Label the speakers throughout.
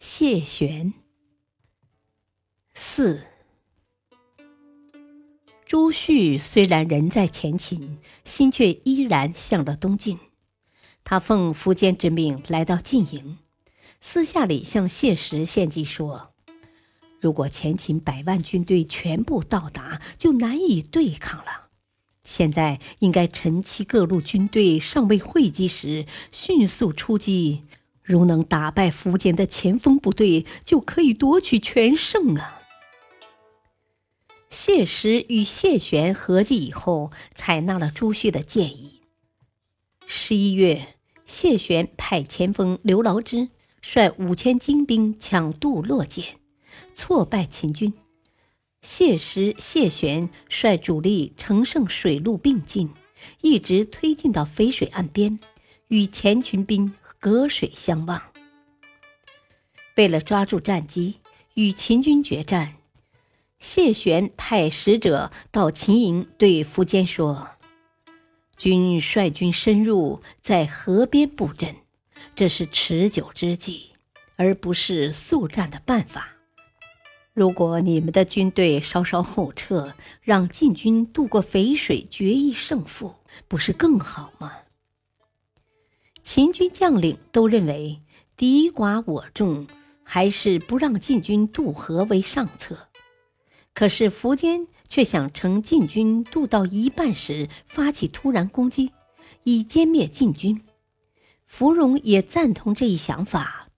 Speaker 1: 谢玄。四，朱旭虽然人在前秦，心却依然向着东晋。他奉苻坚之命来到晋营，私下里向谢石献计说：“如果前秦百万军队全部到达，就难以对抗了。现在应该趁其各路军队尚未汇集时，迅速出击。”如能打败苻坚的前锋部队，就可以夺取全胜啊！谢石与谢玄合计以后，采纳了朱旭的建议。十一月，谢玄派前锋刘牢之率五千精兵抢渡洛涧，挫败秦军；谢石、谢玄率主力乘胜水陆并进，一直推进到淝水岸边，与前秦兵。隔水相望。为了抓住战机，与秦军决战，谢玄派使者到秦营，对苻坚说：“君率军深入，在河边布阵，这是持久之计，而不是速战的办法。如果你们的军队稍稍后撤，让晋军渡过淝水，决一胜负，不是更好吗？”秦军将领都认为敌寡我众，还是不让晋军渡河为上策。可是苻坚却想乘晋军渡到一半时发起突然攻击，以歼灭晋军。芙蓉也赞同这一想法，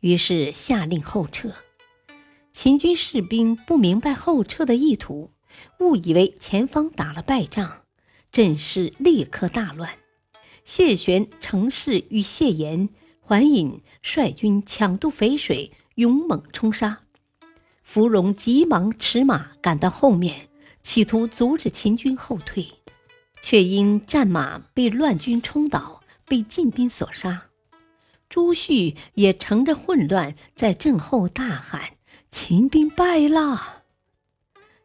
Speaker 1: 于是下令后撤。秦军士兵不明白后撤的意图，误以为前方打了败仗，阵势立刻大乱。谢玄、程氏与谢岩、桓尹率军抢渡淝水，勇猛冲杀。芙蓉急忙驰马赶到后面，企图阻止秦军后退，却因战马被乱军冲倒，被晋兵所杀。朱旭也乘着混乱，在阵后大喊：“秦兵败了！”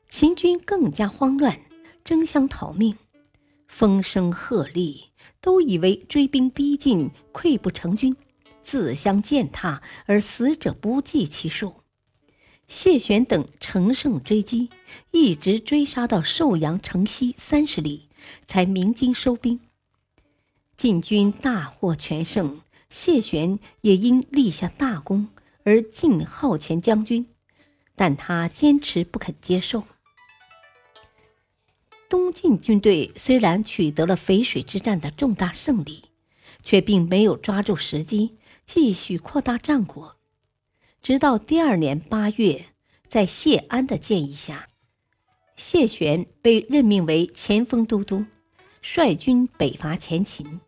Speaker 1: 秦军更加慌乱，争相逃命，风声鹤唳。都以为追兵逼近，溃不成军，自相践踏，而死者不计其数。谢玄等乘胜追击，一直追杀到寿阳城西三十里，才鸣金收兵。晋军大获全胜，谢玄也因立下大功而晋号前将军，但他坚持不肯接受。东晋军队虽然取得了淝水之战的重大胜利，却并没有抓住时机继续扩大战果。直到第二年八月，在谢安的建议下，谢玄被任命为前锋都督，率军北伐前秦。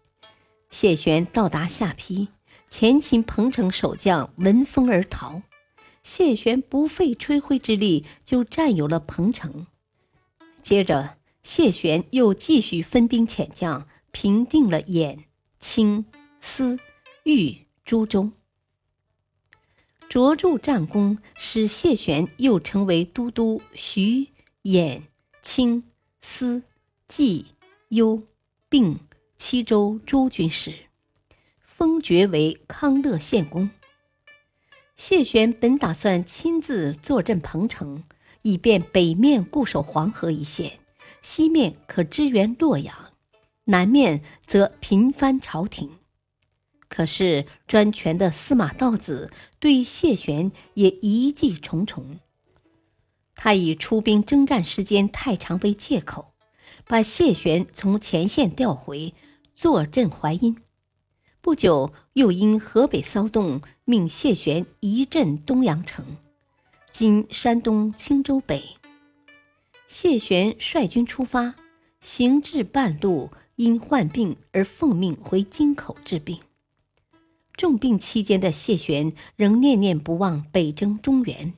Speaker 1: 谢玄到达下邳，前秦彭城守将闻风而逃，谢玄不费吹灰之力就占有了彭城。接着。谢玄又继续分兵遣将，平定了兖、青、司、豫诸州，卓著战功，使谢玄又成为都督徐、兖、青、司、冀、幽、并七州诸军事，封爵为康乐县公。谢玄本打算亲自坐镇彭城，以便北面固守黄河一线。西面可支援洛阳，南面则频翻朝廷。可是专权的司马道子对谢玄也疑忌重重。他以出兵征战时间太长为借口，把谢玄从前线调回，坐镇淮阴。不久，又因河北骚动，命谢玄移镇东阳城（今山东青州北）。谢玄率军出发，行至半路，因患病而奉命回京口治病。重病期间的谢玄仍念念不忘北征中原。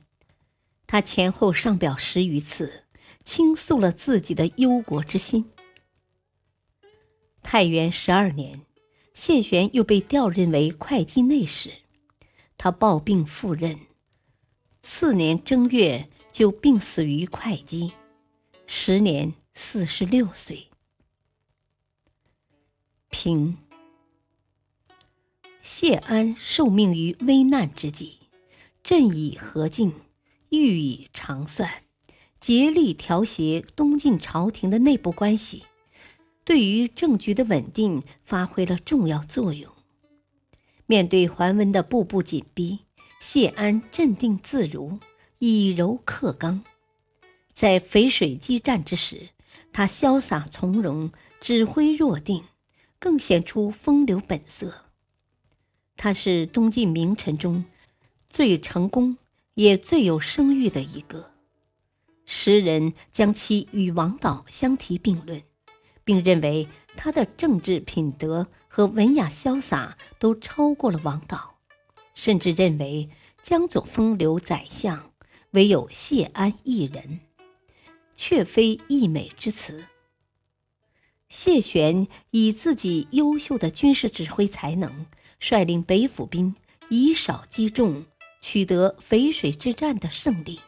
Speaker 1: 他前后上表十余次，倾诉了自己的忧国之心。太元十二年，谢玄又被调任为会稽内史，他抱病赴任，次年正月就病死于会稽，时年四十六岁。平谢安受命于危难之际，朕以和敬。欲以长算，竭力调协东晋朝廷的内部关系，对于政局的稳定发挥了重要作用。面对桓温的步步紧逼，谢安镇定自如，以柔克刚。在淝水激战之时，他潇洒从容，指挥若定，更显出风流本色。他是东晋名臣中最成功。也最有声誉的一个，时人将其与王导相提并论，并认为他的政治品德和文雅潇洒都超过了王导，甚至认为江左风流宰相唯有谢安一人，却非溢美之词。谢玄以自己优秀的军事指挥才能，率领北府兵以少击众。取得淝水之战的胜利，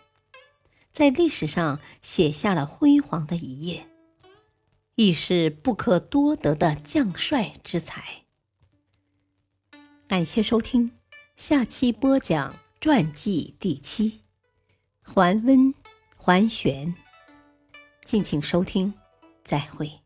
Speaker 1: 在历史上写下了辉煌的一页，亦是不可多得的将帅之才。感谢收听，下期播讲传记第七，桓温、桓玄。敬请收听，再会。